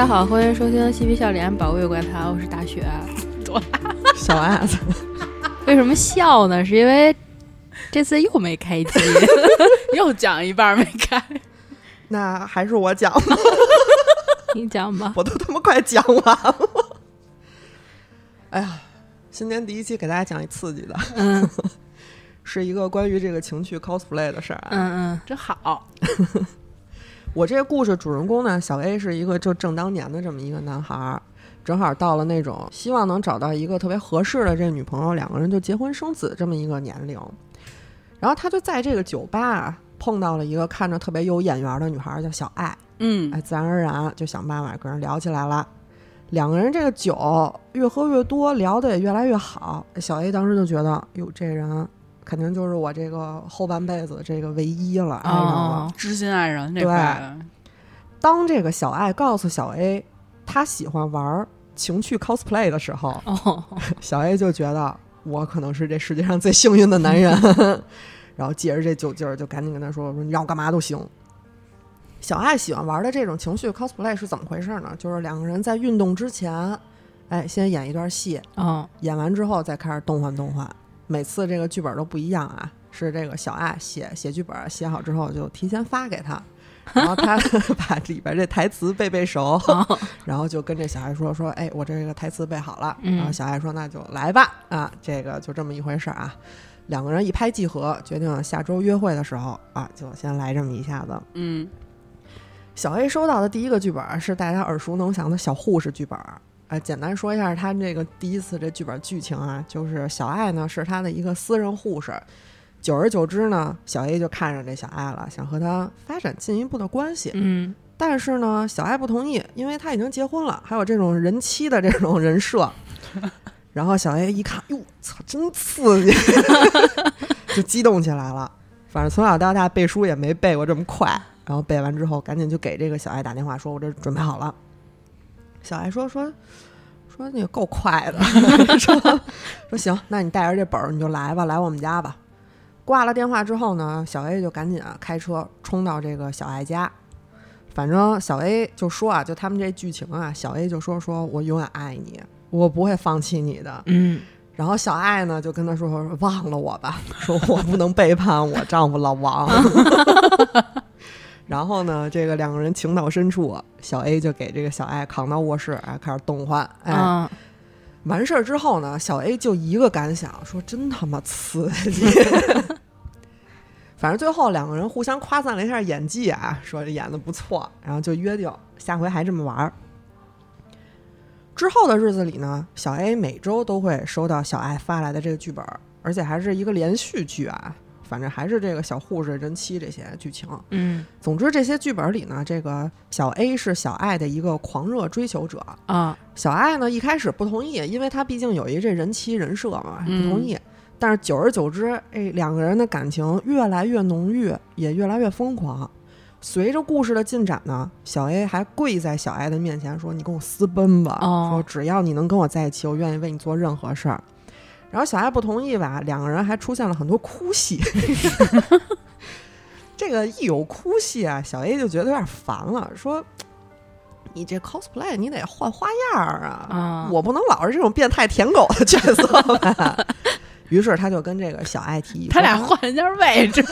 大家好，欢迎收听《嬉皮笑脸保卫怪谈》，我是大雪。小爱子，为什么笑呢？是因为这次又没开机，又讲一半没开。那还是我讲吧，你讲吧。我都他妈快讲完了。哎呀，新年第一期给大家讲一刺激的，嗯是一个关于这个情趣 cosplay 的事儿啊。嗯嗯真好，我这个故事主人公呢，小 A 是一个就正当年的这么一个男孩儿，正好到了那种希望能找到一个特别合适的这女朋友，两个人就结婚生子这么一个年龄。然后他就在这个酒吧啊碰到了一个看着特别有眼缘的女孩儿，叫小爱。嗯哎，自然而然就想办法跟人聊起来了。两个人这个酒越喝越多，聊得也越来越好。小 A 当时就觉得，哟，这人肯定就是我这个后半辈子这个唯一了，爱上了。哦知心爱人这对块，当这个小爱告诉小 A，他喜欢玩情趣 cosplay 的时候，哦，小 A 就觉得我可能是这世界上最幸运的男人，然后借着这酒劲儿，就赶紧跟他说：“说你让我干嘛都行。”小爱喜欢玩的这种情绪 cosplay 是怎么回事呢？就是两个人在运动之前，哎，先演一段戏，哦，演完之后再开始动换动换。每次这个剧本都不一样啊，是这个小爱写写剧本，写好之后就提前发给他，然后他 把里边这台词背背熟，哦然后就跟这小爱说说，哎，我这个台词背好了。嗯然后小爱说那就来吧，啊，这个就这么一回事儿啊。两个人一拍即合，决定下周约会的时候啊，就先来这么一下子。嗯小 A 收到的第一个剧本是大家耳熟能详的小护士剧本。啊，简单说一下他这个第一次这剧本剧情啊，就是小爱呢是他的一个私人护士，久而久之呢，小 A 就看上这小爱了，想和她发展进一步的关系。嗯但是呢，小爱不同意，因为他已经结婚了，还有这种人妻的这种人设。然后小 A 一看，哟，操，真刺激，就激动起来了。反正从小到大背书也没背过这么快。然后背完之后，赶紧就给这个小爱打电话，说：“我这准备好了。”小爱说：“说说你够快的，说说行，那你带着这本儿你就来吧，来我们家吧。”挂了电话之后呢，小 A 就赶紧啊开车冲到这个小爱家。反正小 A 就说啊，就他们这剧情啊，小 A 就说说我永远爱你，我不会放弃你的。嗯然后小爱呢就跟他说说忘了我吧，说我不能背叛我丈夫老王。然后呢，这个两个人情到深处，小 A 就给这个小爱扛到卧室，哎，开始动换。哎，啊完事儿之后呢，小 A 就一个感想，说真他妈刺激。反正最后两个人互相夸赞了一下演技啊，说演的不错，然后就约定下回还这么玩儿。之后的日子里呢，小 A 每周都会收到小爱发来的这个剧本，而且还是一个连续剧啊，反正还是这个小护士、人妻这些剧情。嗯总之，这些剧本里呢，这个小 A 是小爱的一个狂热追求者，啊小爱呢一开始不同意，因为他毕竟有一这人妻人设嘛，嗯不同意。但是久而久之，哎，两个人的感情越来越浓郁，也越来越疯狂。随着故事的进展呢，小 A 还跪在小爱的面前说：“你跟我私奔吧，哦说只要你能跟我在一起，我愿意为你做任何事儿。”然后小爱不同意吧，两个人还出现了很多哭戏。这个一有哭戏啊，小 A 就觉得有点烦了，说：“你这 cosplay 你得换花样儿啊，啊我不能老是这种变态舔狗的角色吧。”于是他就跟这个小爱提议，他俩说换一下位置，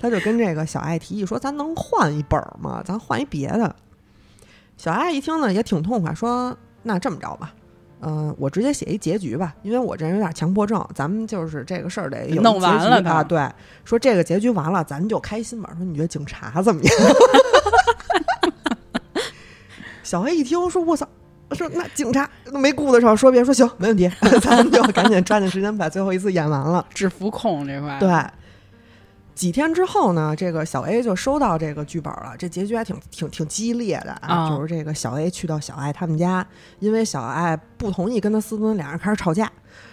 他就跟这个小爱提议说：“咱能换一本儿吗？咱换一别的。”小爱一听呢，也挺痛快，说：“那这么着吧，嗯、我直接写一结局吧，因为我这人有点强迫症，咱们就是这个事儿得有一弄完结局啊。对，说这个结局完了，咱就开心吧。说你觉得警察怎么样？” 小黑一听说：“我操！”说那警察都没顾得上说别说行，没问题，咱们就赶紧抓紧时间把最后一次演完了。制服控这块，对，几天之后呢，这个小 A 就收到这个剧本了。这结局还挺挺挺激烈的啊，啊就是这个小 A 去到小爱他们家，因为小爱不同意跟他私奔，俩人开始吵架。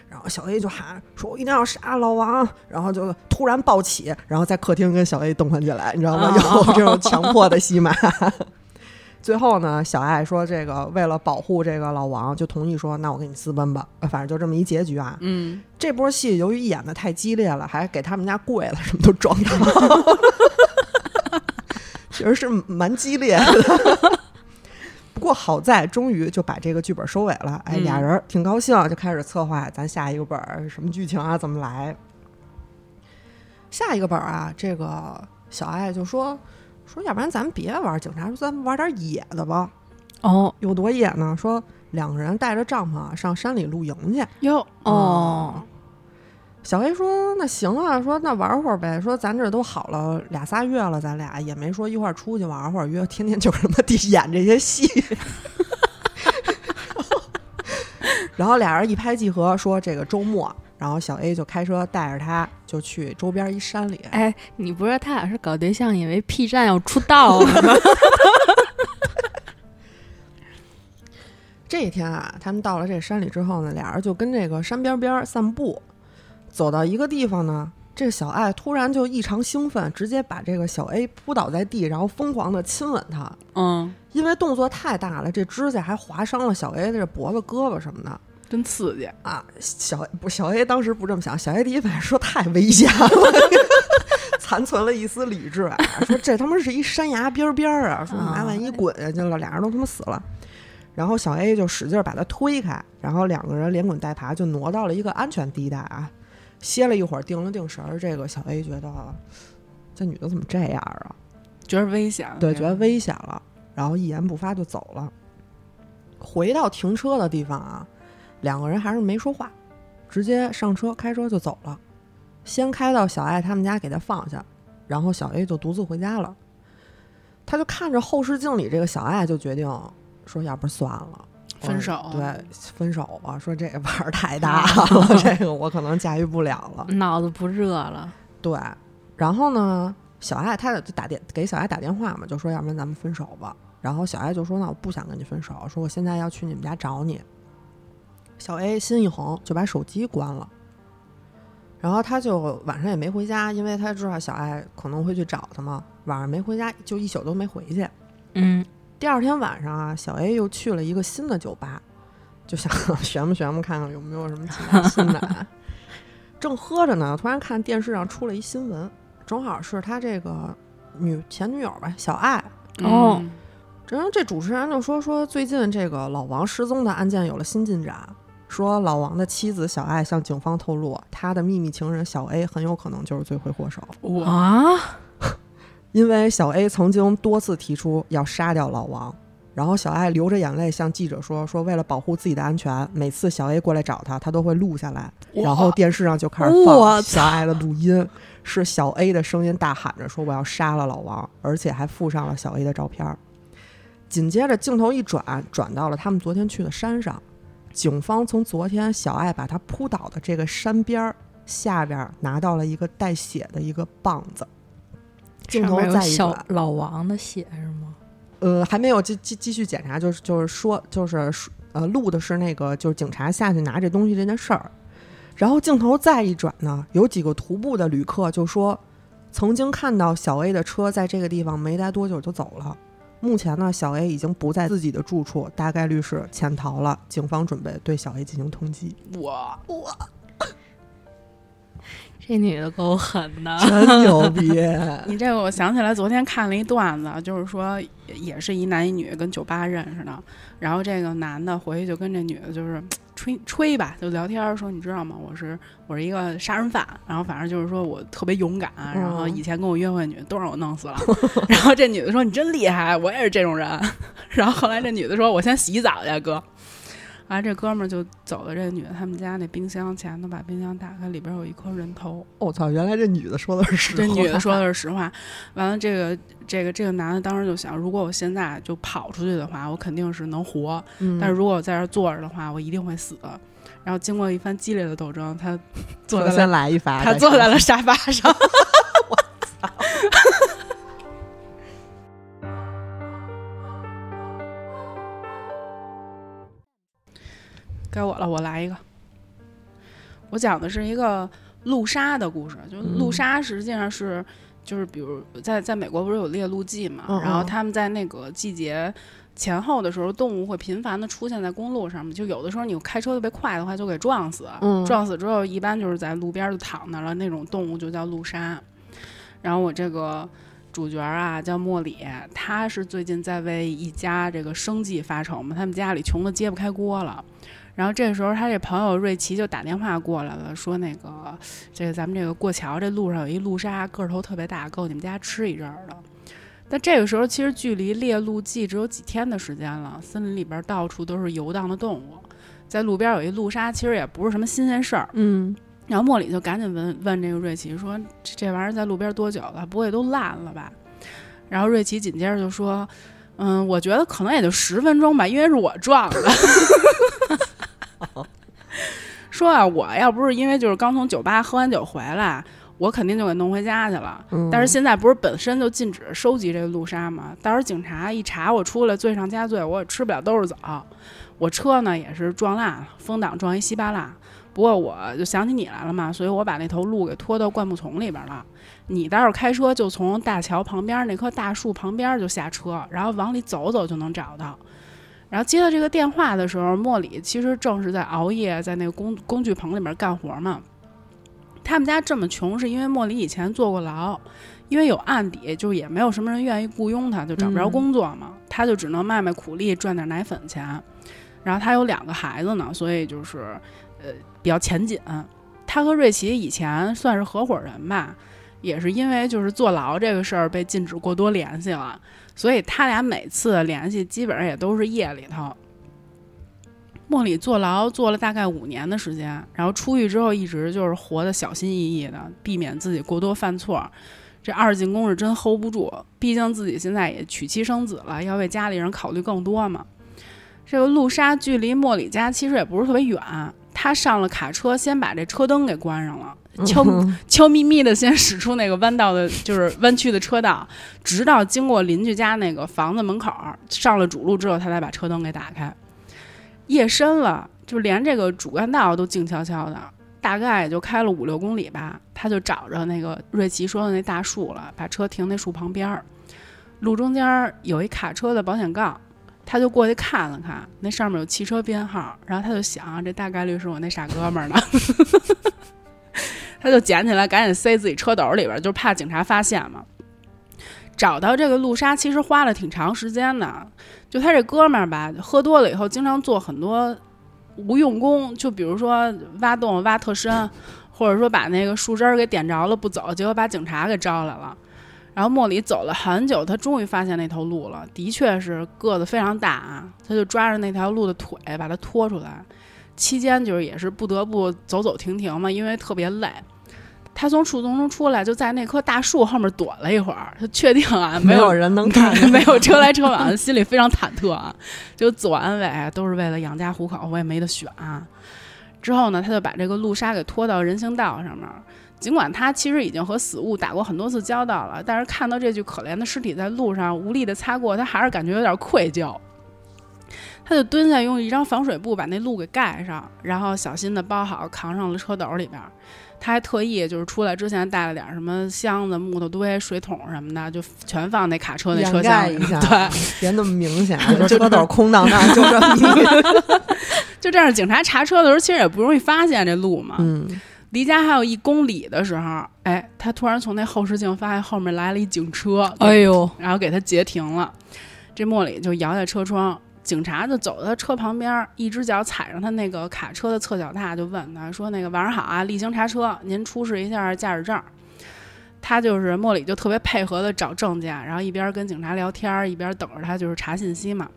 然后小 A 就喊说：“我一定要杀老王！”然后就突然暴起，然后在客厅跟小 A 动换起来，你知道吗？啊 有这种强迫的戏码。最后呢，小爱说：“这个为了保护这个老王，就同意说，那我跟你私奔吧。”反正就这么一结局啊。嗯，这波戏由于演的太激烈了，还给他们家跪了什么都撞到，其实是蛮激烈的。不过好在终于就把这个剧本收尾了，哎，嗯俩人挺高兴，就开始策划咱下一个本儿什么剧情啊，怎么来。下一个本儿啊，这个小爱就说说，要不然咱们别玩警察，说咱们玩点野的吧。哦有多野呢？说两个人带着帐篷啊上山里露营去。哟，哦，小黑说：“那行啊，说那玩会儿呗。说咱这都好了俩仨月了，咱俩也没说一块儿出去玩会儿，约天天就是他妈地演这些戏。然后俩人一拍即合，说这个周末，然后小 A 就开车带着他就去周边一山里。哎，你不是他俩是搞对象，以为 P 站要出道了吗？这一天啊，他们到了这山里之后呢，俩人就跟这个山边边儿散步，走到一个地方呢，这个小爱突然就异常兴奋，直接把这个小 A 扑倒在地，然后疯狂的亲吻他。嗯，因为动作太大了，这指甲还划伤了小 A 的这脖子、胳膊什么的真刺激。啊！小不小 A 当时不这么想，小 A 第一反应说太危险了，残存了一丝理智啊，说这他妈是一山崖边儿边儿啊，说你妈万一滚下去了，俩人都他妈死了。然后小 A 就使劲儿把他推开，然后两个人连滚带爬就挪到了一个安全地带啊。歇了一会儿，定了定神儿，这个小 A 觉得这女的怎么这样啊？觉得危险，对，觉得危险了，然后一言不发就走了。回到停车的地方啊，两个人还是没说话，直接上车开车就走了。先开到小爱他们家给他放下，然后小 A 就独自回家了。他就看着后视镜里这个小爱，就决定说，要不算了。分手对，分手吧。说这个玩儿太大了，这个我可能驾驭不了了。脑子不热了，对，然后呢，小爱他就打电给小爱打电话嘛，就说要不然咱们分手吧。然后小爱就说那我不想跟你分手，说我现在要去你们家找你。小 A 心一横就把手机关了，然后他就晚上也没回家，因为他知道小爱可能会去找他嘛，晚上没回家，就一宿都没回去。嗯，第二天晚上啊，小 A 又去了一个新的酒吧，就想旋吧旋吧，看看有没有什么其他新的啊。正喝着呢，突然看电视上出了一新闻，正好是他这个女前女友吧，小爱。哦嗯然后这主持人就说说最近这个老王失踪的案件有了新进展，说老王的妻子小爱向警方透露，他的秘密情人小 A 很有可能就是罪魁祸首。我啊，因为小 A 曾经多次提出要杀掉老王，然后小爱流着眼泪向记者说：“说为了保护自己的安全，每次小 A 过来找他，他都会录下来。然后电视上就开始放小爱的录音，是小 A 的声音大喊着说我要杀了老王，而且还附上了小 A 的照片儿。紧接着镜头一转，转到了他们昨天去的山上，警方从昨天小爱把他扑倒的这个山边儿下边儿拿到了一个带血的一个棒子。镜头上面有再一小转，老王的血是吗？呃，还没有继继继续检查，就是就是说就是说呃录的是那个就是警察下去拿这东西这件事儿，然后镜头再一转呢，有几个徒步的旅客就说曾经看到小 A 的车在这个地方没待多久就走了。目前呢，小 A 已经不在自己的住处，大概率是潜逃了。警方准备对小 A 进行通缉。我我这女的够狠的，真牛逼！你这个我想起来，昨天看了一段子，就是说也是一男一女跟酒吧认识的，然后这个男的回去就跟这女的就是吹吹吧，就聊天儿说你知道吗？我是我是一个杀人犯，然后反正就是说我特别勇敢，然后以前跟我约会的女的都让我弄死了，然后这女的说你真厉害，我也是这种人，然后后来这女的说我先洗澡去，哥。完了，这哥们儿就走到这女的他们家那冰箱前头，把冰箱打开，里边有一颗人头。我操，原来这女的说的是实话。这女的说的是实话。完了，这个这个这个男的当时就想，如果我现在就跑出去的话，我肯定是能活；嗯，但是如果我在这儿坐着的话，我一定会死。然后经过一番激烈的斗争，他坐我先在了来一发。他坐在了沙发上。该我了，我来一个。我讲的是一个路杀的故事，就是路嗯杀实际上是，就是比如在在美国不是有猎鹿季嘛，嗯然后嗯他们在那个季节前后的时候，动物会频繁的出现在公路上面，就有的时候你开车特别快的话，就给撞死，嗯撞死之后一般就是在路边就躺那了，那种动物就叫路杀。然后我这个主角啊叫莫里，他是最近在为一家这个生计发愁嘛，他们家里穷的揭不开锅了。然后这时候他这朋友瑞奇就打电话过来了，说那个这个咱们这个过桥这路上有一路杀，个头特别大，够你们家吃一阵儿的。但这个时候其实距离猎鹿季只有几天的时间了，森林里边到处都是游荡的动物，在路边有一路杀，其实也不是什么新鲜事儿。嗯，然后莫里就赶紧问问这个瑞奇说：“这这玩意儿在路边多久了？不会都烂了吧？”然后瑞奇紧接着就说：“嗯，我觉得可能也就十分钟吧，因为是我撞的。说啊，我要不是因为就是刚从酒吧喝完酒回来，我肯定就给弄回家去了。嗯但是现在不是本身就禁止收集这个路杀吗？到时候警察一查我出来，罪上加罪，我也吃不了兜着走。我车呢也是撞烂了，风挡撞一稀巴烂。不过我就想起你来了嘛，所以我把那头鹿给拖到灌木丛里边了。你待会儿开车就从大桥旁边那棵大树旁边就下车，然后往里走走就能找到。然后接到这个电话的时候，莫里其实正是在熬夜，在那个工工具棚里面干活嘛。他们家这么穷，是因为莫里以前坐过牢，因为有案底，就也没有什么人愿意雇佣他，就找不着嗯工作嘛，他就只能卖卖苦力赚点奶粉钱。然后他有两个孩子呢，所以就是呃比较钱紧。他和瑞奇以前算是合伙人吧，也是因为就是坐牢这个事儿被禁止过多联系了，所以他俩每次联系基本上也都是夜里头。莫里坐牢坐了大概五年的时间，然后出狱之后一直就是活得小心翼翼的，避免自己过多犯错。这二进宫是真 hold 不住，毕竟自己现在也娶妻生子了，要为家里人考虑更多嘛。这个路莎距离莫里家其实也不是特别远，他上了卡车，先把这车灯给关上了，悄嗯悄咪咪的先驶出那个弯道的，就是弯曲的车道，直到经过邻居家那个房子门口儿，上了主路之后，他才把车灯给打开。夜深了，就连这个主干道都静悄悄的，大概也就开了五六公里吧。他就找着那个瑞奇说的那大树了，把车停那树旁边儿。路中间儿有一卡车的保险杠，他就过去看了看，那上面有汽车编号，然后他就想，这大概率是我那傻哥们儿呢。他就捡起来，赶紧塞自己车斗里边，就怕警察发现嘛。找到这个路杀其实花了挺长时间的，就他这哥们儿吧，喝多了以后经常做很多无用功，就比如说挖洞挖特深，或者说把那个树枝儿给点着了不走，结果把警察给招来了。然后莫里走了很久，他终于发现那头鹿了，的确是个子非常大啊，他就抓着那条鹿的腿把它拖出来，期间就是也是不得不走走停停嘛，因为特别累。他从树丛中出来，就在那棵大树后面躲了一会儿，他确定啊没有有人能 看见，没有车来车往，心里非常忐忑啊，就自我安慰，都是为了养家糊口，我也没得选啊。之后呢，他就把这个路杀给拖到人行道上面。尽管他其实已经和死物打过很多次交道了，但是看到这具可怜的尸体在路上无力的擦过，他还是感觉有点愧疚。他就蹲下，用一张防水布把那路给盖上，然后小心的包好，扛上了车斗里边。他还特意就是出来之前带了点什么箱子、木头堆、水桶什么的，就全放那卡车那车厢里。盖一下，对，别那么明显，就车斗空荡荡，就这么就这样，警察查车的时候，其实也不容易发现这路嘛。嗯，离家还有一公里的时候，哎，他突然从那后视镜发现后面来了一警车，哎呦，然后给他截停了。这莫里就摇下车窗，警察就走到他车旁边，一只脚踩上他那个卡车的侧脚踏，就问他说：“那个晚上好啊，例行查车，您出示一下驾驶证。”他就是莫里就特别配合的找证件，然后一边跟警察聊天，一边等着他就是查信息嘛。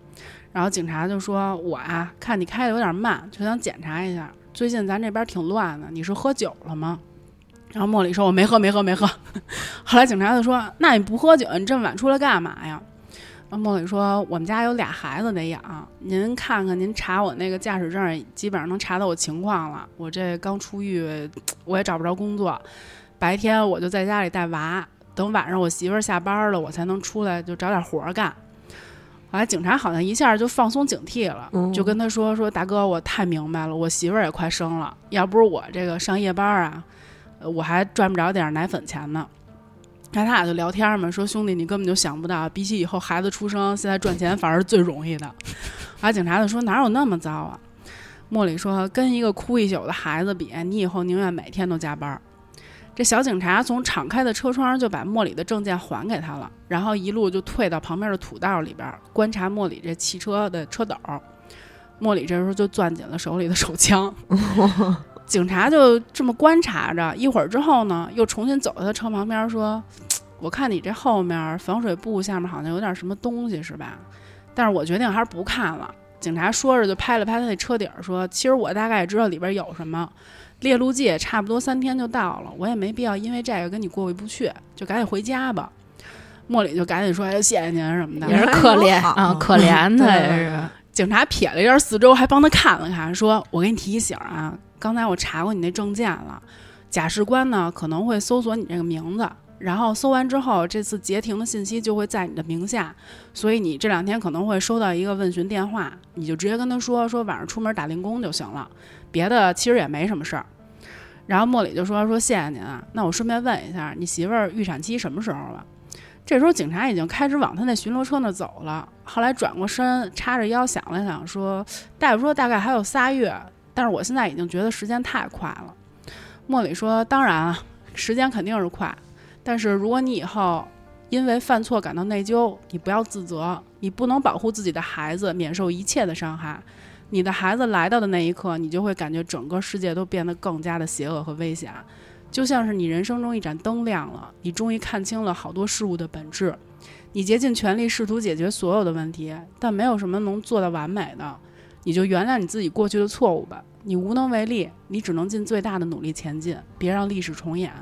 然后警察就说：“我啊，看你开的有点慢，就想检查一下。最近咱这边挺乱的，你是喝酒了吗？”然后莫里说：“我没喝，没喝，没喝。”后来警察就说：“那你不喝酒，你这么 晚出来干嘛呀？”然后莫里说：“我们家有俩孩子得养，您看看，您查我那个驾驶证，基本上能查到我情况了。我这刚出狱，我也找不着工作，白天我就在家里带娃，等晚上我媳妇儿下班了，我才能出来就找点活儿干。”后来警察好像一下就放松警惕了，嗯就跟他说：“说大哥，我太明白了，我媳妇儿也快生了，要不是我这个上夜班啊，呃我还赚不着点儿奶粉钱呢。”然后他俩就聊天嘛，说兄弟，你根本就想不到，比起以后孩子出生，现在赚钱反而是最容易的。后来警察就说哪有那么糟啊？莫里说跟一个哭一宿的孩子比，你以后宁愿每天都加班儿。这小警察从敞开的车窗就把莫里的证件还给他了，然后一路就退到旁边的土道里边观察莫里这汽车的车斗。莫里这时候就攥紧了手里的手枪。警察就这么观察着，一会儿之后呢，又重新走到他车旁边说：“我看你这后面防水布下面好像有点什么东西，是吧？但是我决定还是不看了。”警察说着就拍了拍他那车顶说：“其实我大概也知道里边有什么。”猎鹿季也差不多三天就到了，我也没必要因为这个跟你过意不去，就赶紧回家吧。莫里就赶紧说：“哎，谢谢您什么的。”也是可怜啊，可怜 他也是。警察瞥了一下四周，还帮他看了看，说：“我给你提醒啊，刚才我查过你那证件了，假释官呢可能会搜索你这个名字，然后搜完之后，这次截停的信息就会在你的名下，所以你这两天可能会收到一个问询电话，你就直接跟他说说晚上出门打零工就行了，别的其实也没什么事儿。”然后莫里就说：“说谢谢您啊，那我顺便问一下，你媳妇儿预产期什么时候了？”这时候警察已经开始往他那巡逻车那走了，后来转过身，叉着腰想了想，说：“大夫说大概还有仨月，但是我现在已经觉得时间太快了。”莫里说：“当然啊，时间肯定是快，但是如果你以后因为犯错感到内疚，你不要自责，你不能保护自己的孩子免受一切的伤害。你的孩子来到的那一刻，你就会感觉整个世界都变得更加的邪恶和危险，就像是你人生中一盏灯亮了，你终于看清了好多事物的本质。你竭尽全力试图解决所有的问题，但没有什么能做到完美的。你就原谅你自己过去的错误吧，你无能为力，你只能尽最大的努力前进，别让历史重演。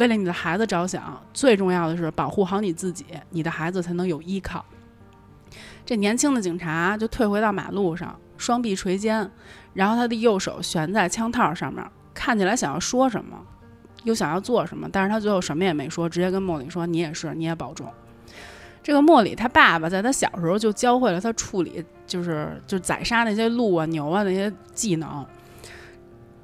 为了你的孩子着想，最重要的是保护好你自己，你的孩子才能有依靠。这年轻的警察就退回到马路上，双臂垂肩，然后他的右手悬在枪套上面，看起来想要说什么，又想要做什么，但是他最后什么也没说，直接跟莫里说：“你也是，你也保重。”这个莫里他爸爸在他小时候就教会了他处理，就是就宰杀那些鹿啊、牛啊那些技能。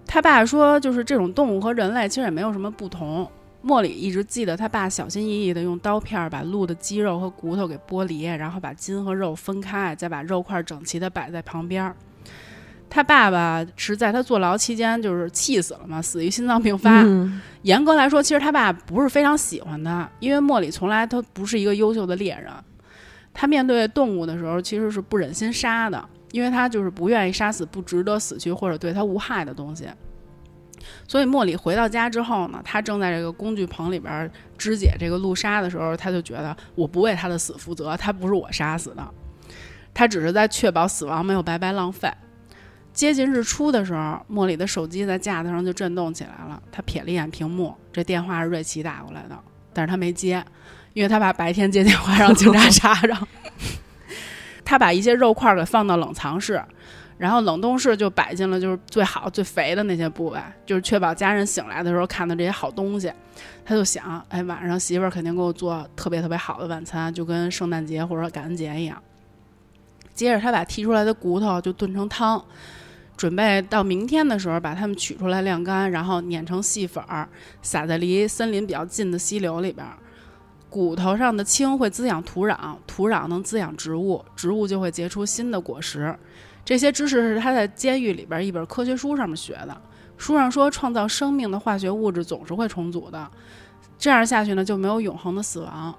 他爸说，就是这种动物和人类其实也没有什么不同。莫里一直记得他爸小心翼翼地用刀片儿把鹿的肌肉和骨头给剥离，然后把筋和肉分开，再把肉块整齐地摆在旁边儿。他爸爸是在他坐牢期间就是气死了嘛，死于心脏病发。嗯严格来说，其实他爸不是非常喜欢他，因为莫里从来他不是一个优秀的猎人。他面对动物的时候，其实是不忍心杀的，因为他就是不愿意杀死不值得死去或者对他无害的东西。所以莫里回到家之后呢，他正在这个工具棚里边肢解这个鹿杀的时候，他就觉得我不为他的死负责，他不是我杀死的，他只是在确保死亡没有白白浪费。接近日出的时候，莫里的手机在架子上就震动起来了。他瞥了一眼屏幕，这电话是瑞奇打过来的，但是他没接，因为他怕白天接电话让警察 查着。他把一些肉块给放到冷藏室，然后冷冻室就摆进了就是最好最肥的那些部位，就是确保家人醒来的时候看到这些好东西。他就想，哎，晚上媳妇儿肯定给我做特别特别好的晚餐，就跟圣诞节或者感恩节一样。接着，他把剔出来的骨头就炖成汤，准备到明天的时候把它们取出来晾干，然后碾成细粉儿，撒在离森林比较近的溪流里边。骨头上的氢会滋养土壤，土壤能滋养植物，植物就会结出新的果实。这些知识是他在监狱里边一本科学书上面学的。书上说，创造生命的化学物质总是会重组的，这样下去呢就没有永恒的死亡。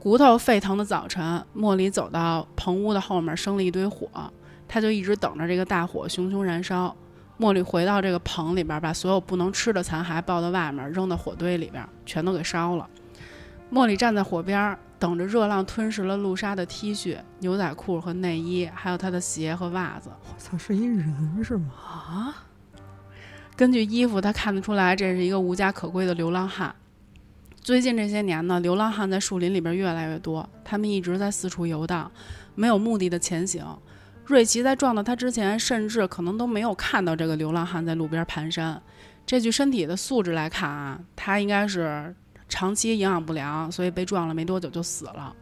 骨头沸腾的早晨，莫里走到棚屋的后面，生了一堆火，他就一直等着这个大火熊熊燃烧。莫里回到这个棚里边，把所有不能吃的残骸抱到外面，扔到火堆里边，全都给烧了。莫里站在火边，等着热浪吞噬了露莎的 T 恤、牛仔裤和内衣，还有她的鞋和袜子。我操，是一人是吗？啊！根据衣服，他看得出来这是一个无家可归的流浪汉。最近这些年呢，流浪汉在树林里边越来越多，他们一直在四处游荡，没有目的的前行。瑞奇在撞到他之前，甚至可能都没有看到这个流浪汉在路边蹒跚。这具身体的素质来看啊，他应该是长期营养不良，所以被撞了没多久就死了。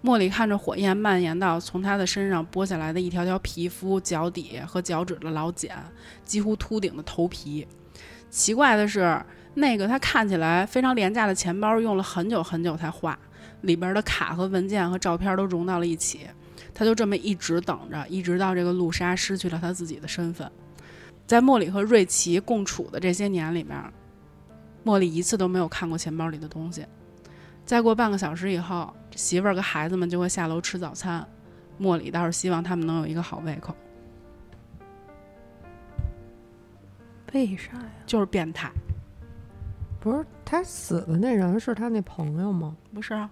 莫里看着火焰蔓延到从他的身上剥下来的一条条皮肤、脚底和脚趾的老茧，几乎秃顶的头皮。奇怪的是，那个他看起来非常廉价的钱包用了很久很久才画，里边的卡和文件和照片都融到了一起。他就这么一直等着，一直到这个露莎失去了他自己的身份。在莫里和瑞奇共处的这些年里面，茉莉一次都没有看过钱包里的东西。再过半个小时以后，媳妇儿跟孩子们就会下楼吃早餐。茉莉倒是希望他们能有一个好胃口，为啥呀？就是变态，不是他死的那人是他那朋友吗？不是啊？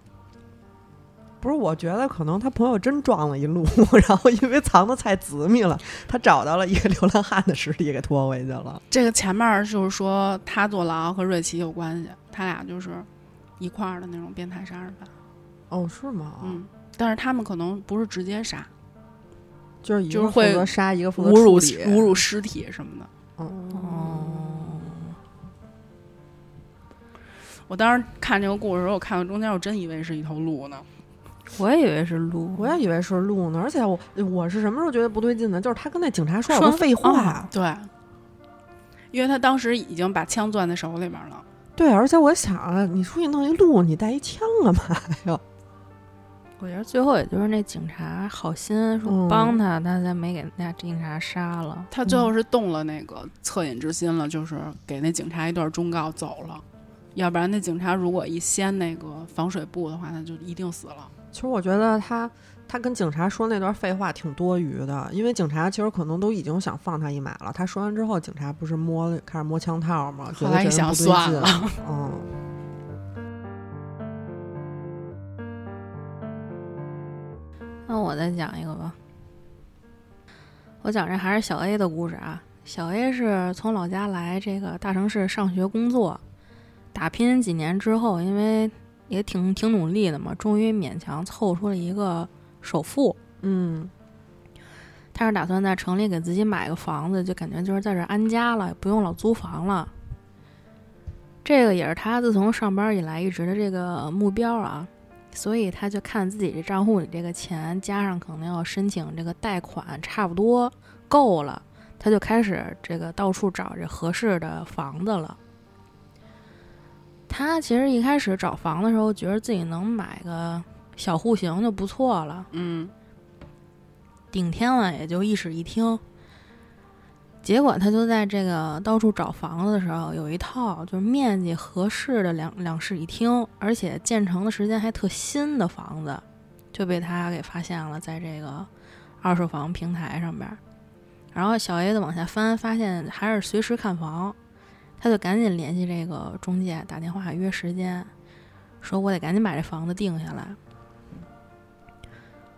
不是，我觉得可能他朋友真撞了一路，然后因为藏的太紫密了，他找到了一个流浪汉的尸体给拖回去了。这个前面儿就是说他坐牢和瑞奇有关系，他俩就是一块儿的那种变态杀人犯。哦，是吗？嗯，但是他们可能不是直接杀，就是就是会责杀，一个负责侮辱侮辱尸体什么的。哦，我当时看这个故事的时候，我看到中间，我真以为是一头鹿呢。我也以为是鹿，我也以为是鹿呢，而且我我是什么时候觉得不对劲呢？就是他跟那警察说说废话，啊对，因为他当时已经把枪攥在手里面了。对，而且我想啊，你出去弄一鹿，你带一枪干嘛呀？我觉得最后也就是那警察好心嗯说帮他，他才没给那警察杀了。他最后是动了那个恻隐之心了，就是给那警察一段忠告走了。要不然那警察如果一掀那个防水布的话，他就一定死了。其实我觉得他他跟警察说那段废话挺多余的，因为警察其实可能都已经想放他一马了。他说完之后，警察不是摸开始摸枪套吗？觉得这人后来一想算了，嗯。那我再讲一个吧。我讲这还是小 A 的故事啊。小 A 是从老家来这个大城市上学工作，打拼几年之后，因为也挺挺努力的嘛，终于勉强凑出了一个首付。嗯他是打算在城里给自己买个房子，就感觉就是在这儿安家了，不用老租房了。这个也是他自从上班以来一直的这个目标啊，所以他就看自己这账户里这个钱，加上可能要申请这个贷款，差不多够了，他就开始这个到处找这合适的房子了。他其实一开始找房的时候，觉得自己能买个小户型就不错了，嗯，顶天了也就一室一厅。结果他就在这个到处找房子的时候，有一套就是面积合适的两两室一厅，而且建成的时间还特新的房子，就被他给发现了，在这个二手房平台上边儿。然后小 A 子往下翻，发现还是随时看房，他就赶紧联系这个中介，打电话约时间，说我得赶紧把这房子定下来。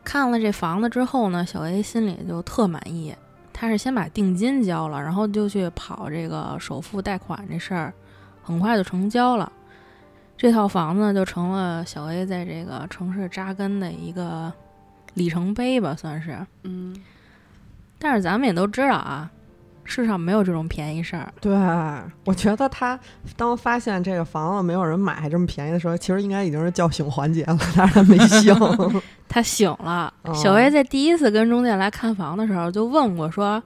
看了这房子之后呢，小 A 心里就特满意。他是先把定金交了，然后就去跑这个首付贷款这事儿，很快就成交了。这套房子就成了小 A 在这个城市扎根的一个里程碑吧，算是。嗯，但是咱们也都知道啊，世上没有这种便宜事儿。对，我觉得他当发现这个房子没有人买还这么便宜的时候，其实应该已经是叫醒环节了，但是他没醒。他醒了。哦小薇在第一次跟中介来看房的时候，就问过说，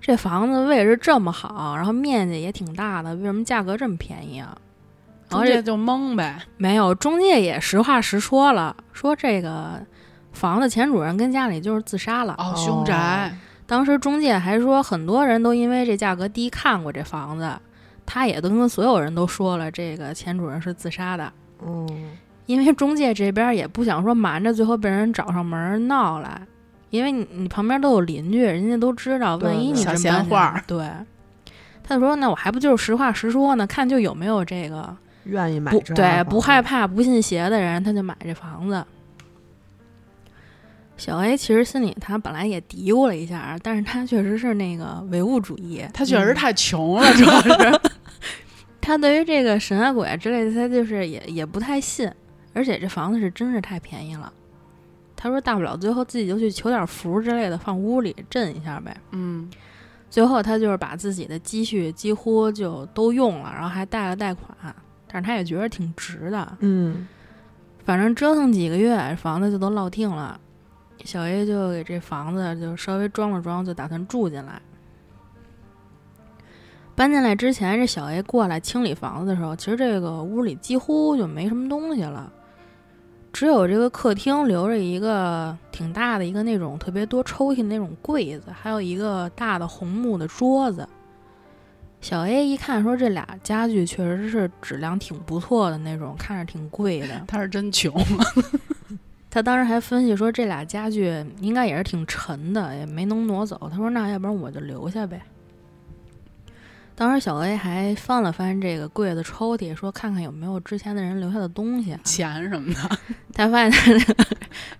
这房子位置这么好，然后面积也挺大的，为什么价格这么便宜啊？然后这中介就懵呗。没有，中介也实话实说了，说这个房子前主人跟家里就是自杀了。哦，凶宅。当时中介还说，很多人都因为这价格低看过这房子，他也都跟所有人都说了，这个前主人是自杀的。嗯，因为中介这边也不想说瞒着，最后被人找上门儿闹来，因为你你旁边都有邻居，人家都知道，万一你真搬闲话对。他就说：“那我还不就是实话实说呢？看就有没有这个愿意买不对不害怕、不信邪的人，他就买这房子。”小 A 其实心里他本来也嘀咕了一下，但是他确实是那个唯物主义，他确实太穷了，主要是。他对于这个神啊鬼啊之类的，他就是也也不太信，而且这房子是真是太便宜了。他说大不了最后自己就去求点符之类的放屋里镇一下呗。嗯，最后他就是把自己的积蓄几乎就都用了，然后还贷了贷款，但是他也觉得挺值的。嗯反正折腾几个月，房子就都落定了。小 A 就给这房子就稍微装了装，就打算住进来。搬进来之前，这小 A 过来清理房子的时候，其实这个屋里几乎就没什么东西了，只有这个客厅留着一个挺大的一个那种特别多抽屉的那种柜子，还有一个大的红木的桌子。小 A 一看说这俩家具确实是质量挺不错的那种，看着挺贵的。他是真穷，他当时还分析说这俩家具应该也是挺沉的，也没能挪走。他说那要不然我就留下呗。当时小 A 还翻了翻这个柜子抽屉，说看看有没有之前的人留下的东西啊。钱什么的。他发现他那个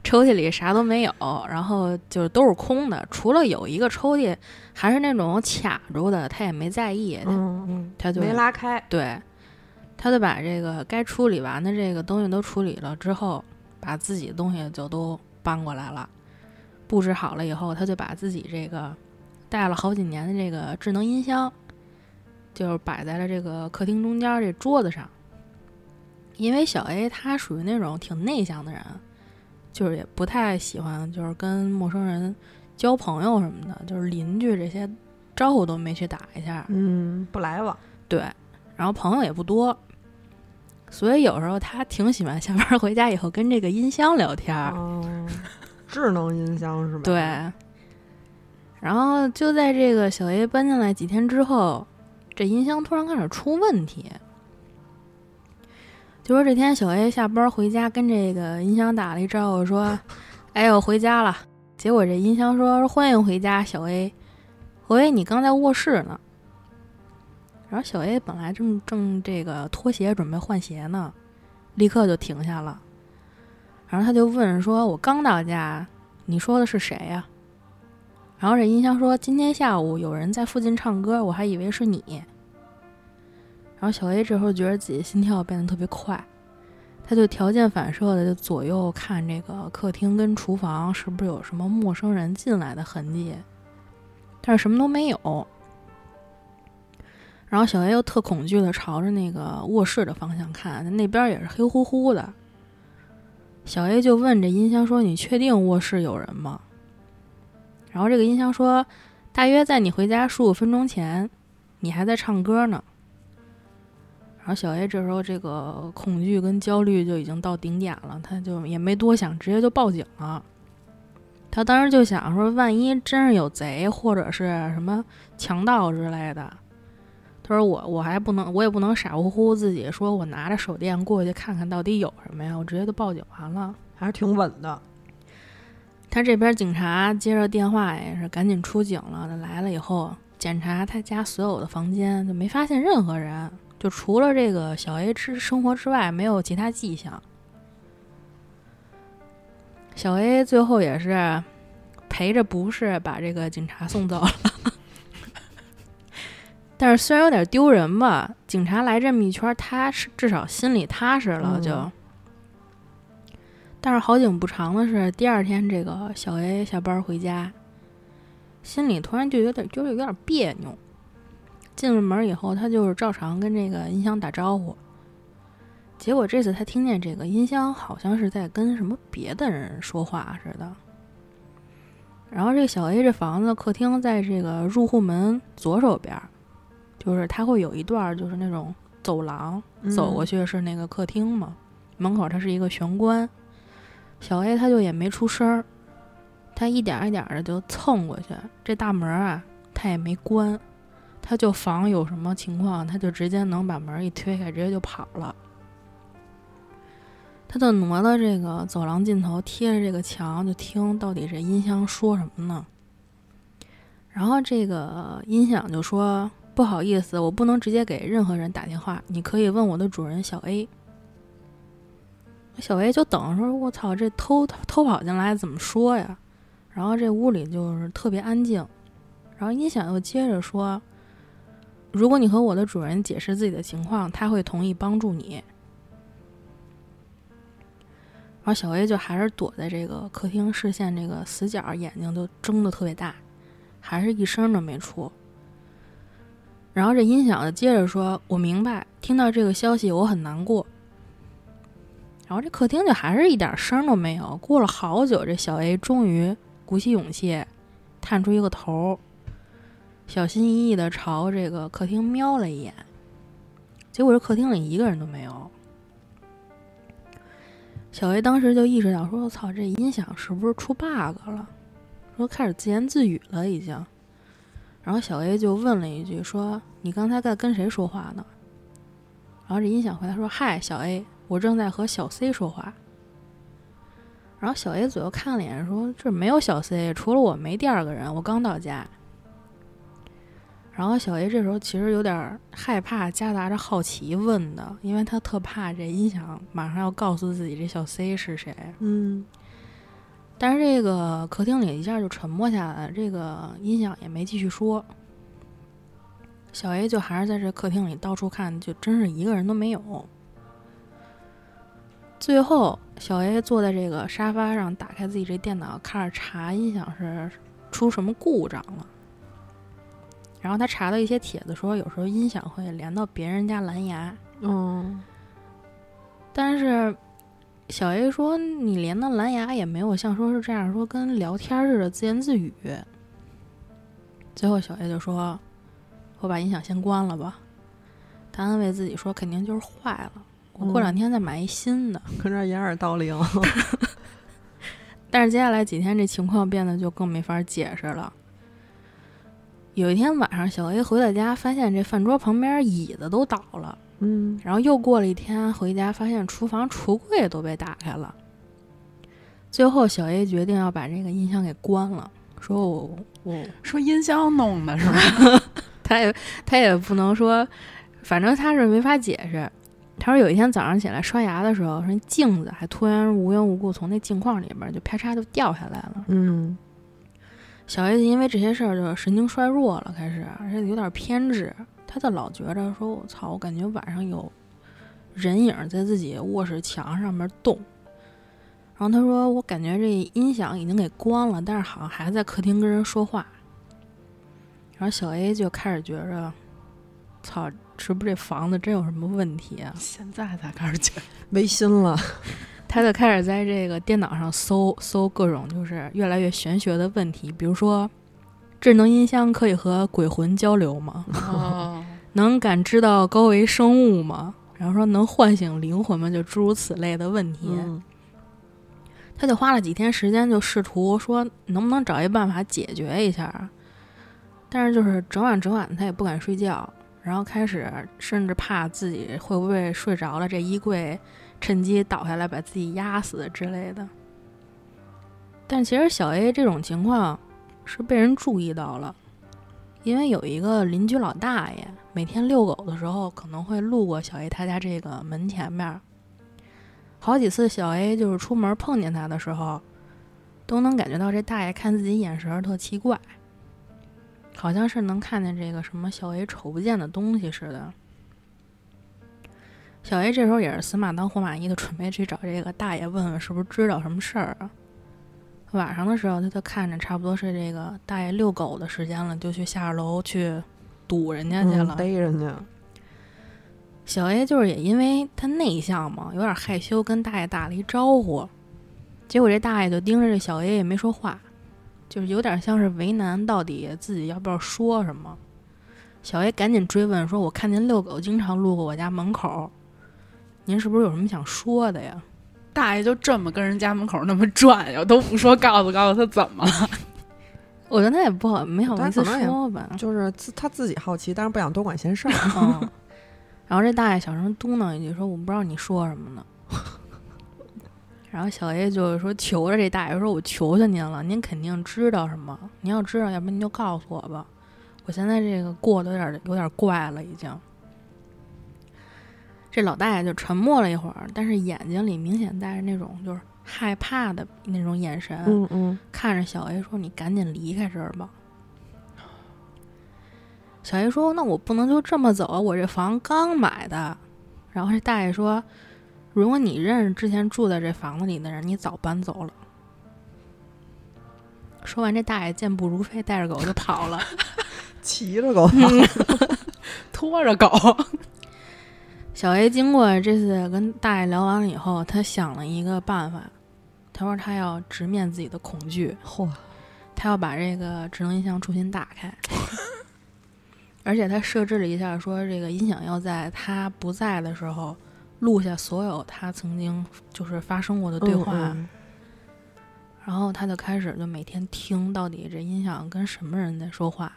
抽屉里啥都没有，然后就都是空的，除了有一个抽屉还是那种卡住的，他也没在意，嗯嗯，他就没拉开。对，他就把这个该处理完的这个东西都处理了之后，把自己的东西就都搬过来了，布置好了以后，他就把自己这个带了好几年的这个智能音箱，就是摆在了这个客厅中间这桌子上。因为小 A 他属于那种挺内向的人，就是也不太喜欢就是跟陌生人交朋友什么的，就是邻居这些招呼都没去打一下，嗯，不来往。对，然后朋友也不多，所以有时候他挺喜欢下班回家以后跟这个音箱聊天儿。哦，智能音箱是吧？对，然后就在这个小 A 搬进来几天之后，这音箱突然开始出问题。就说这天小 A 下班回家，跟这个音箱打了一招呼，说：“哎，我回家了。”结果这音箱说：“欢迎回家，小 A。”我以为你刚在卧室呢。然后小 A 本来正正这个脱鞋准备换鞋呢，立刻就停下了。然后他就问说：“我刚到家，你说的是谁呀？”然后这音箱说：“今天下午有人在附近唱歌，我还以为是你。”然后小 A 这时候觉得自己心跳变得特别快，他就条件反射的就左右看这个客厅跟厨房是不是有什么陌生人进来的痕迹，但是什么都没有。然后小 A 又特恐惧的朝着那个卧室的方向看，那边也是黑乎乎的。小 A 就问这音箱说：“你确定卧室有人吗？”然后这个音箱说：“大约在你回家十五分钟前，你还在唱歌呢。”然后小 A 这时候这个恐惧跟焦虑就已经到顶点了，他就也没多想，直接就报警了。他当时就想说，万一真是有贼或者是什么强盗之类的，他说我我还不能，我也不能傻乎乎自己说我拿着手电过去看看到底有什么呀，我直接就报警完了，还是挺稳的。他这边警察接着电话也是赶紧出警了，来了以后检查他家所有的房间，就没发现任何人。就除了这个小 A 之生活之外，没有其他迹象。小 A 最后也是陪着不是把这个警察送走了，但是虽然有点丢人吧，警察来这么一圈，他是至少心里踏实了。就，但是好景不长的是，第二天这个小 A 下班回家，心里突然就有点就是有点别扭。进了门以后，他就是照常跟这个音箱打招呼。结果这次他听见这个音箱好像是在跟什么别的人说话似的。然后这小 A 这房子客厅在这个入户门左手边，就是它会有一段就是那种走廊，走过去是那个客厅嘛。门口它是一个玄关，小 A 他就也没出声儿，他一点一点的就蹭过去。这大门啊，他也没关。他就防有什么情况，他就直接能把门一推开，直接就跑了。他就挪到这个走廊尽头，贴着这个墙，就听到底这音箱说什么呢？然后这个音响就说：“不好意思，我不能直接给任何人打电话，你可以问我的主人小 A。”小 A 就等说：“我操，这偷偷跑进来怎么说呀？”然后这屋里就是特别安静，然后音响又接着说。如果你和我的主人解释自己的情况，他会同意帮助你。然后小 A 就还是躲在这个客厅视线这个死角，眼睛都睁得特别大，还是一声都没出。然后这音响就接着说：“我明白，听到这个消息我很难过。”然后这客厅就还是一点声都没有。过了好久，这小 A 终于鼓起勇气，探出一个头。小心翼翼的朝这个客厅瞄了一眼，结果这客厅里一个人都没有。小 A 当时就意识到，说：“我操，这音响是不是出 bug 了？说开始自言自语了，已经。”然后小 A 就问了一句说：“你刚才在跟谁说话呢？”然后这音响回答说：“嗨，小 A，我正在和小 C 说话。”然后小 A 左右看了一眼，说：“这没有小 C，除了我没第二个人，我刚到家。”然后小 A 这时候其实有点害怕，夹杂着好奇问的，因为他特怕这音响马上要告诉自己这小 C 是谁。嗯但是这个客厅里一下就沉默下来，这个音响也没继续说。小 A 就还是在这客厅里到处看，就真是一个人都没有。最后，小 A 坐在这个沙发上，打开自己这电脑，开始查音响是出什么故障了。然后他查到一些帖子说，有时候音响会连到别人家蓝牙，嗯但是小 A 说你连那蓝牙也没有像说是这样说跟聊天似的自言自语。最后小 A 就说：“我把音响先关了吧。”他安慰自己说：“肯定就是坏了，我过嗯两天再买一新的。跟这掩耳盗铃。但是接下来几天这情况变得就更没法解释了。有一天晚上，小 A 回到家，发现这饭桌旁边椅子都倒了。嗯然后又过了一天，回家发现厨房橱柜都被打开了。最后，小 A 决定要把这个音箱给关了，说我我 说音箱弄的是吧？他也他也不能说，反正他是没法解释。他说有一天早上起来刷牙的时候，说镜子还突然无缘无故从那镜框里边就啪嚓就掉下来了。嗯小 A 因为这些事儿就神经衰弱了，开始而且有点偏执，他就老觉着说：“我操，我感觉晚上有人影在自己卧室墙上面动。”然后他说：“我感觉这音响已经给关了，但是好像还在客厅跟人说话。”然后小 A 就开始觉着：“操，是不是这房子真有什么问题啊？”现在才开始觉没，心了。他就开始在这个电脑上搜搜各种就是越来越玄学的问题，比如说，智能音箱可以和鬼魂交流吗？哦，能感知到高维生物吗？然后说能唤醒灵魂吗？就诸如此类的问题。嗯他就花了几天时间，就试图说能不能找一办法解决一下。但是就是整晚整晚他也不敢睡觉，然后开始甚至怕自己会不会睡着了，这衣柜趁机倒下来把自己压死之类的。但其实小 A 这种情况是被人注意到了，因为有一个邻居老大爷每天遛狗的时候可能会路过小 A 他家这个门前面，好几次小 A 就是出门碰见他的时候，都能感觉到这大爷看自己眼神特奇怪，好像是能看见这个什么小 A 瞅不见的东西似的。小 A 这时候也是死马当活马医的，准备去找这个大爷问问是不是知道什么事儿啊。晚上的时候，他就看着差不多是这个大爷遛狗的时间了，就去下楼去堵人家去嗯了。逮人家。小 A 就是也因为他内向嘛，有点害羞，跟大爷打了一招呼，结果这大爷就盯着这小 A 也没说话，就是有点像是为难到底自己要不要说什么。小 A 赶紧追问说：“我看您遛狗经常路过我家门口，您是不是有什么想说的呀大爷就这么跟人家门口那么转悠，都不说告诉告诉他怎么了。？”我觉得他也不好，没好意思说吧。就是自他自己好奇，但是不想多管闲事儿。嗯，然后这大爷小声嘟囔一句说：“我不知道你说什么呢。”然后小 A 就是说求着这大爷说：“我求求您了，您肯定知道什么？您要知道，要不您就告诉我吧。我现在这个过得有点有点怪了，已经。”这老大爷就沉默了一会儿，但是眼睛里明显带着那种就是害怕的那种眼神，嗯嗯看着小 A 说：“你赶紧离开这儿吧。”小 A 说：“那我不能就这么走啊，我这房刚买的。”然后这大爷说：“如果你认识之前住在这房子里的人，你早搬走了。”说完，这大爷健步如飞，带着狗就跑了。骑着狗 拖着狗，小 A 经过这次跟大爷聊完了以后，他想了一个办法，他说他要直面自己的恐惧，嚯，他要把这个智能音箱重新打开，而且他设置了一下，说这个音响要在他不在的时候录下所有他曾经就是发生过的对话，嗯然后他就开始就每天听到底这音响跟什么人在说话。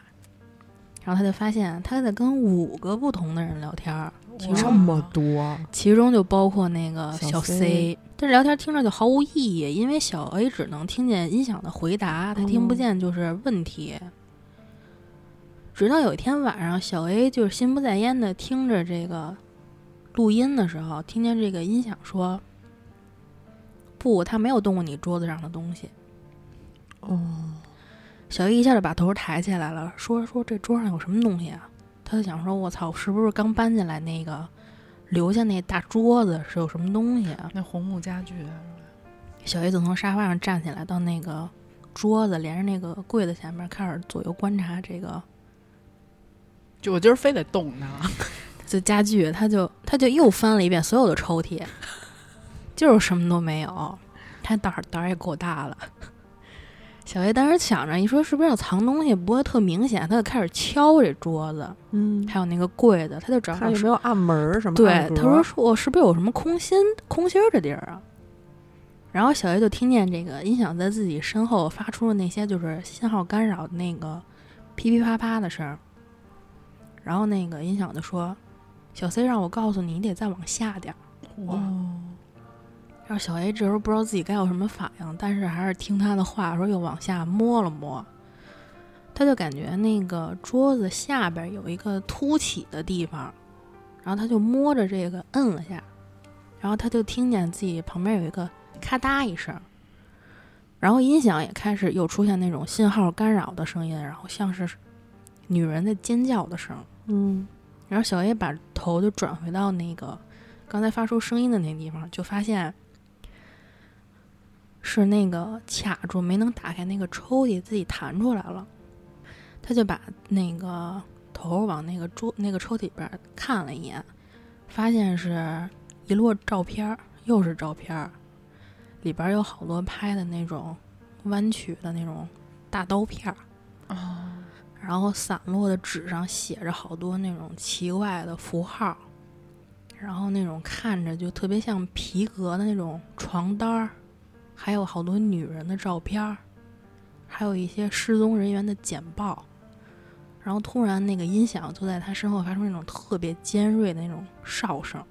然后他就发现他在跟五个不同的人聊天儿，其这中么多，其中就包括那个小小 C C。这聊天听着就毫无意义，因为小 A 只能听见音响的回答，他听不嗯见就是问题。直到有一天晚上，小 A 就是心不在焉的听着这个录音的时候，听见这个音响说：“不，他没有动过你桌子上的东西。”哦，小 A 一下就把头抬起来了，说：“说这桌上有什么东西啊？”他就想说：“我操，是不是刚搬进来那个留下那大桌子是有什么东西啊那红木家具，？”小 A 就从沙发上站起来，到那个桌子连着那个柜子前面，开始左右观察这个就我今儿非得动它。这家具，他就他就又翻了一遍所有的抽屉，就是什么都没有。他胆儿胆儿也够大了。小 A 当时想着，一说是不是要藏东西，不会特明显，他就开始敲这桌子，嗯，还有那个柜子，他就找找看有没有暗门什么对暗，格他说说我是不是有什么空心空心儿的地儿啊？然后小 A 就听见这个音响在自己身后发出了那些就是信号干扰的那个噼噼啪啪的声儿，然后那个音响就说：“小 C 让我告诉你，你得再往下点儿。”哇，哦，然后小 A 这时候不知道自己该有什么反应，但是还是听他的话，说又往下摸了摸，他就感觉那个桌子下边有一个凸起的地方，然后他就摸着这个摁了下，然后他就听见自己旁边有一个咔嗒一声，然后音响也开始又出现那种信号干扰的声音，然后像是女人在尖叫的声，嗯，然后小 A 把头就转回到那个刚才发出声音的那地方，就发现是那个卡住没能打开那个抽屉，自己弹出来了。他就把那个头往那个桌那个抽屉里边看了一眼，发现是一摞照片儿，又是照片儿，里边有好多拍的那种弯曲的那种大刀片儿。哦，然后散落的纸上写着好多那种奇怪的符号，然后那种看着就特别像皮革的那种床单儿，还有好多女人的照片儿，还有一些失踪人员的简报。然后突然那个音响就在他身后发出那种特别尖锐的那种哨声，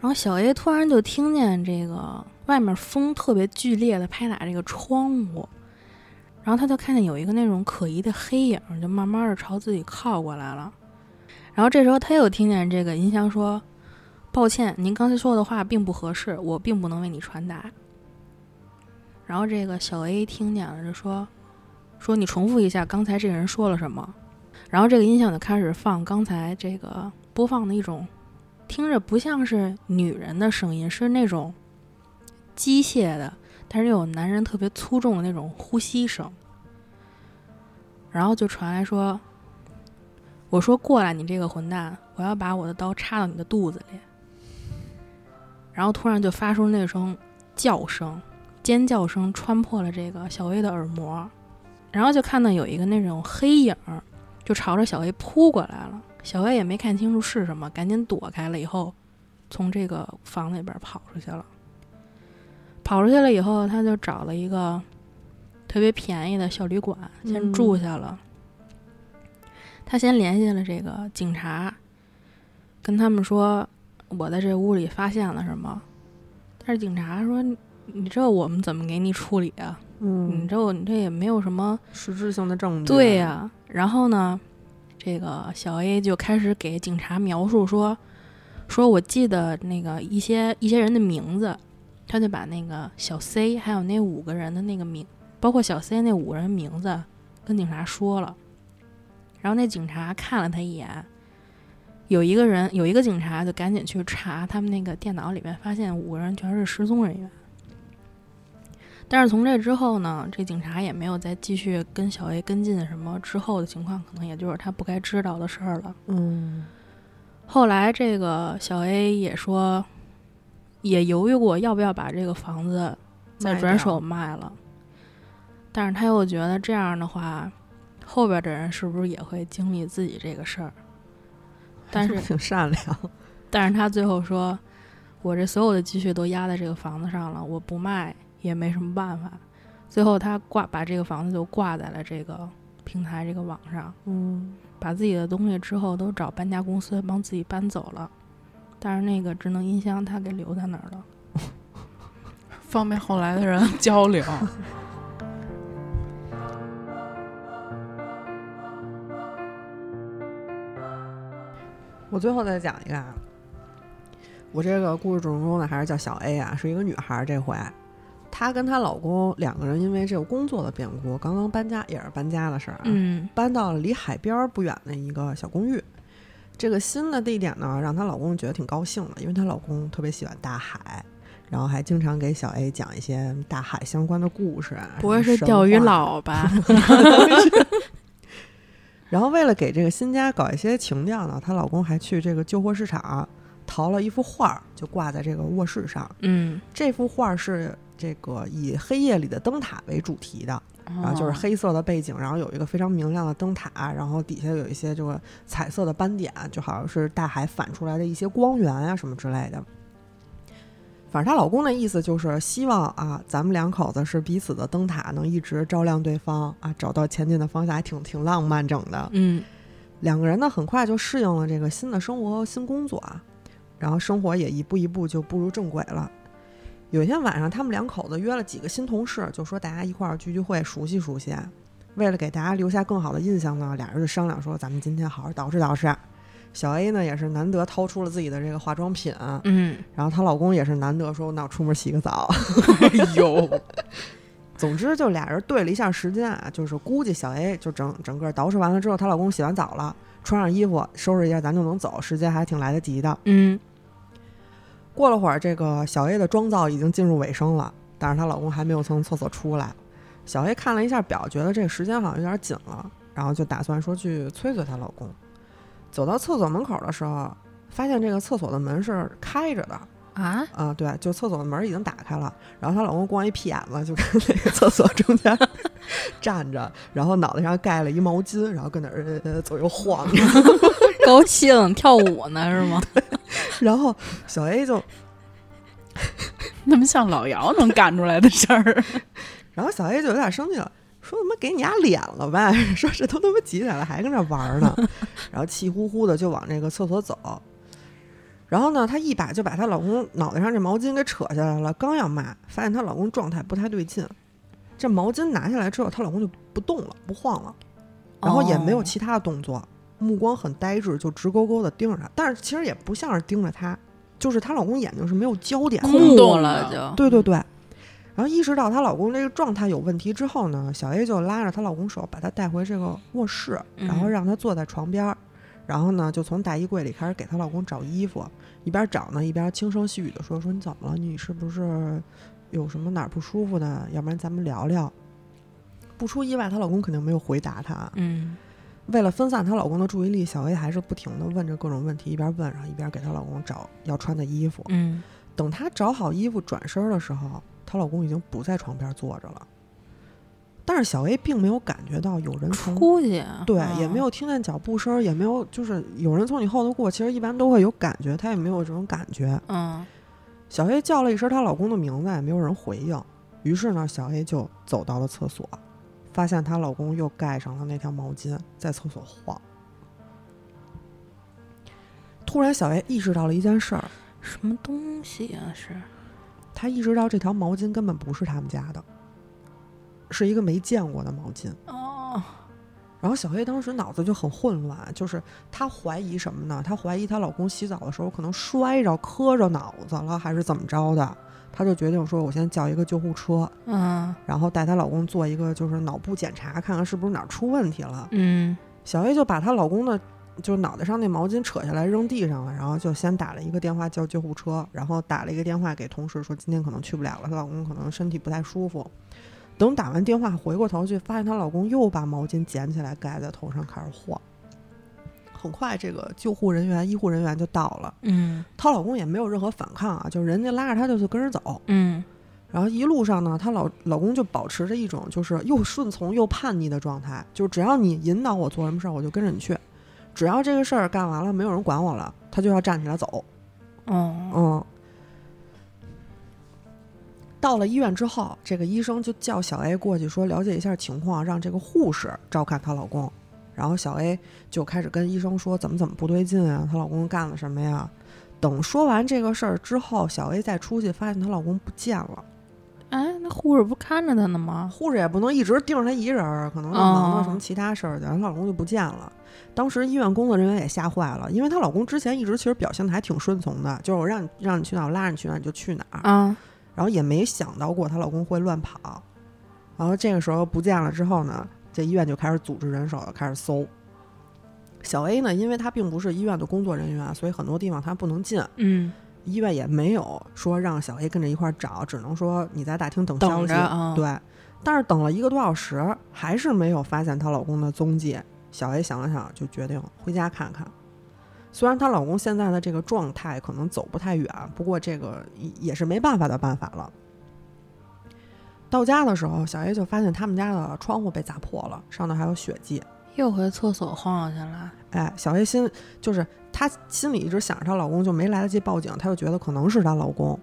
然后小 A 突然就听见这个外面风特别剧烈的拍打这个窗户，然后他就看见有一个那种可疑的黑影，就慢慢的朝自己靠过来了。然后这时候他又听见这个音箱说：“抱歉，您刚才说的话并不合适，我并不能为你传达。”然后这个小 A 听见了，就说：“说你重复一下刚才这个人说了什么。”然后这个音响就开始放刚才这个播放的一种听着不像是女人的声音，是那种机械的，但是又有男人特别粗重的那种呼吸声。然后就传来说：“我说过来，你这个混蛋，我要把我的刀插到你的肚子里。”然后突然就发出那声叫声，尖叫声穿破了这个小 A 的耳膜，然后就看到有一个那种黑影儿就朝着小 A 扑过来了。小 A 也没看清楚是什么，赶紧躲开了，以后从这个房子里边跑出去了。跑出去了以后，他就找了一个特别便宜的小旅馆，先住下了。他先联系了这个警察，跟他们说我在这屋里发现了什么。但是警察说：“你你这我们怎么给你处理啊？你嗯，这你这也没有什么实质性的证据，对呀、然后呢，这个小 A 就开始给警察描述说，说我记得那个一些一些人的名字，他就把那个小 C 还有那五个人的那个名，包括小 C 那五个人名字跟警察说了。然后那警察看了他一眼，有一个人有一个警察就赶紧去查他们那个电脑里面，发现五个人全是失踪人员。但是从这之后呢，这警察也没有再继续跟小 A 跟进什么之后的情况，可能也就是他不该知道的事儿了。嗯，后来这个小 A 也说，也犹豫过要不要把这个房子再转手卖了，但是他又觉得这样的话，后边的人是不是也会经历自己这个事儿？但是 挺善良，但是他最后说，我这所有的积蓄都压在这个房子上了，我不卖也没什么办法。最后他挂把这个房子就挂在了这个平台这个网上，嗯，把自己的东西之后都找搬家公司帮自己搬走了，但是那个智能音箱他给留在那儿了。方便后来的人 交流。我最后再讲一个啊，我这个故事主人公呢还是叫小 A 啊，是一个女孩儿。这回她跟她老公两个人因为这个工作的变故，刚刚搬家，也是搬家的事儿啊，嗯搬到了离海边儿不远的一个小公寓。这个新的地点呢，让她老公觉得挺高兴的，因为她老公特别喜欢大海，然后还经常给小 A 讲一些大海相关的故事啊。不会是钓鱼佬吧？然后为了给这个新家搞一些情调呢，她老公还去这个旧货市场淘了一幅画儿，就挂在这个卧室上。嗯，这幅画儿是这个以黑夜里的灯塔为主题的，然后就是哦黑色的背景，然后有一个非常明亮的灯塔，然后底下有一些这个彩色的斑点，就好像是大海反出来的一些光源啊什么之类的。反正她老公的意思就是希望啊，咱们两口子是彼此的灯塔，能一直照亮对方啊，找到前进的方向，还挺挺浪漫整的。嗯两个人呢，很快就适应了这个新的生活和新工作啊，然后生活也一步一步就步入正轨了。有一天晚上，他们两口子约了几个新同事，就说大家一块儿聚聚会，熟悉熟悉。为了给大家留下更好的印象呢，俩人就商量说，咱们今天好好捯饬捯饬。小 A 呢也是难得掏出了自己的这个化妆品，嗯，然后她老公也是难得说，那我出门洗个澡。哎呦，总之就俩人对了一下时间啊，就是估计小 A 就整整个捯饬完了之后，她老公洗完澡了，穿上衣服收拾一下，咱就能走，时间还挺来得及的。嗯过了会儿，这个小 A 的妆造已经进入尾声了，但是她老公还没有从厕所出来。小 A 看了一下表，觉得这个时间好像有点紧了，然后就打算说去催催她老公。走到厕所门口的时候，发现这个厕所的门是开着的，啊，啊，对，就厕所的门已经打开了，然后她老公光一屁眼子就跟那个厕所中间 站着，然后脑袋上盖了一毛巾，然后跟那儿呃左右晃，高兴跳舞呢是吗？然后小 A 就，那么像老姚能干出来的事儿，然后小 A 就有点生气了，说他妈给你俩脸了呗，说这都他妈几点了还跟这玩呢，然后气呼呼的就往那个厕所走。然后呢，她一把就把她老公脑袋上这毛巾给扯下来了，刚要骂，发现她老公状态不太对劲。这毛巾拿下来之后，她老公就不动了，不晃了，然后也没有哦其他的动作，目光很呆滞，就直勾勾的盯着她。但是其实也不像是盯着她，就是她老公眼睛是没有焦点的，空洞了就，对对对。然后意识到她老公这个状态有问题之后呢，小 A 就拉着她老公手，把她带回这个卧室，然后嗯让她坐在床边儿，然后呢就从大衣柜里开始给她老公找衣服，一边找呢一边轻声细语的说：“说你怎么了？你是不是有什么哪儿不舒服呢？要不然咱们聊聊。”不出意外，她老公肯定没有回答她。嗯为了分散她老公的注意力，小 A 还是不停的问着各种问题，一边问，然后一边给她老公找要穿的衣服。嗯等她找好衣服转身的时候，她老公已经不在床边坐着了。但是小 A 并没有感觉到有人从出去啊，对，嗯也没有听见脚步声，也没有就是有人从你后头过。其实一般都会有感觉，她也没有这种感觉。嗯小 A 叫了一声她老公的名字，也没有人回应。于是呢，小 A 就走到了厕所，发现她老公又盖上了那条毛巾，在厕所晃。突然，小 A 意识到了一件事儿，什么东西啊是？她意识到这条毛巾根本不是他们家的，是一个没见过的毛巾。哦，然后小黑当时脑子就很混乱，就是她怀疑什么呢？她怀疑她老公洗澡的时候可能摔着磕着脑子了，还是怎么着的？她就决定说，我先叫一个救护车，嗯然后带她老公做一个就是脑部检查，看看是不是哪儿出问题了。嗯小黑就把她老公的就是脑袋上那毛巾扯下来扔地上了，然后就先打了一个电话叫救护车，然后打了一个电话给同事说今天可能去不了了，她老公可能身体不太舒服。等打完电话回过头去，发现她老公又把毛巾捡起来盖在头上开始晃。很快，这个救护人员、医护人员就到了，嗯她老公也没有任何反抗啊，就是人家拉着她就是跟着走。嗯然后一路上呢，她老老公就保持着一种就是又顺从又叛逆的状态，就是只要你引导我做什么事儿，我就跟着你去。只要这个事儿干完了，没有人管我了，他就要站起来走。哦嗯。到了医院之后，这个医生就叫小 A 过去说了解一下情况，让这个护士照看她老公。然后小 A 就开始跟医生说怎么怎么不对劲啊，她老公干了什么呀？等说完这个事儿之后，小 A 再出去发现她老公不见了。哎，那护士不看着她呢吗？护士也不能一直盯着她一人儿，可能就忙着什么其他事儿去，她老公就不见了。当时医院工作人员也吓坏了，因为她老公之前一直其实表现的还挺顺从的，就是我让你让你去哪儿，我拉着你去哪儿你就去哪儿，啊，然后也没想到过她老公会乱跑。然后这个时候不见了之后呢，这医院就开始组织人手开始搜。小 A 呢，因为她并不是医院的工作人员，所以很多地方她不能进。嗯，医院也没有说让小 A 跟着一块儿找，只能说你在大厅等消息。对，但是等了一个多小时，还是没有发现她老公的踪迹。小 A 想了想，就决定回家看看。虽然她老公现在的这个状态可能走不太远，不过这个也也是没办法的办法了。到家的时候，小 A 就发现他们家的窗户被砸破了，上头还有血迹。又回厕所晃悠去了。哎，小 A 心就是她心里一直想着她老公，就没来得及报警，她就觉得可能是她老公。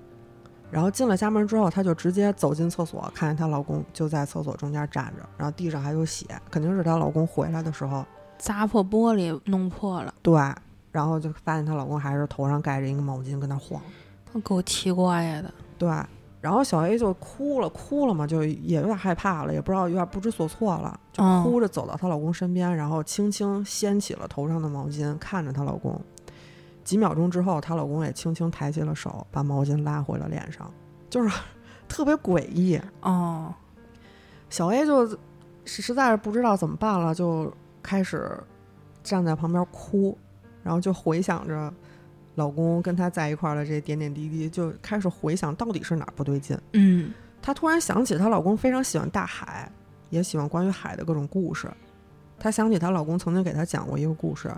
然后进了家门之后，她就直接走进厕所，看见她老公就在厕所中间站着，然后地上还有血，肯定是她老公回来的时候，砸破玻璃，弄破了，对，然后就发现她老公还是头上盖着一个毛巾跟那晃，那够奇怪的。对，然后小 A 就哭了，哭了嘛，就也有点害怕了，也不知道有点不知所措了，就嗯哭着走到她老公身边，然后轻轻掀起了头上的毛巾，看着她老公。几秒钟之后，她老公也轻轻抬起了手，把毛巾拉回了脸上，就是 特别诡异。哦，小 A 就实实在是不知道怎么办了，就开始站在旁边哭，然后就回想着老公跟她在一块儿的这点点滴滴，就开始回想到底是哪儿不对劲。嗯，她突然想起她老公非常喜欢大海，也喜欢关于海的各种故事。她想起她老公曾经给她讲过一个故事，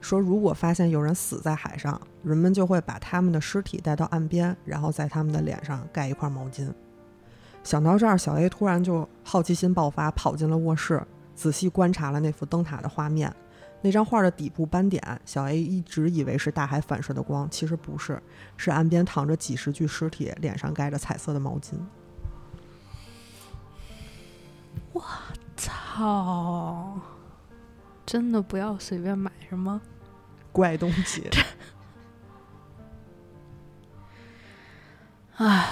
说如果发现有人死在海上，人们就会把他们的尸体带到岸边，然后在他们的脸上盖一块毛巾。想到这儿，小 A 突然就好奇心爆发，跑进了卧室，仔细观察了那幅灯塔的画面。那张画的底部斑点，小 A 一直以为是大海反射的光，其实不是，是岸边躺着几十具尸体，脸上盖着彩色的毛巾。我操！真的不要随便买什么。怪东西。啊，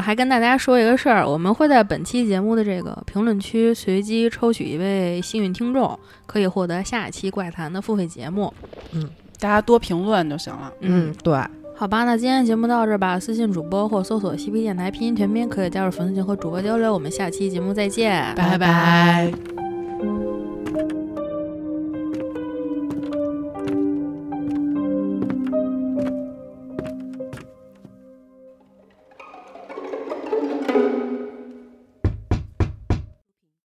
还跟大家说一个事儿，我们会在本期节目的这个评论区随机抽取一位幸运听众，可以获得下一期怪谈的付费节目。嗯大家多评论就行了。嗯，对，好吧，那今天节目到这儿吧。私信主播或搜索“西皮电台”拼音全拼，可以加入粉丝群和主播交流。我们下期节目再见，拜拜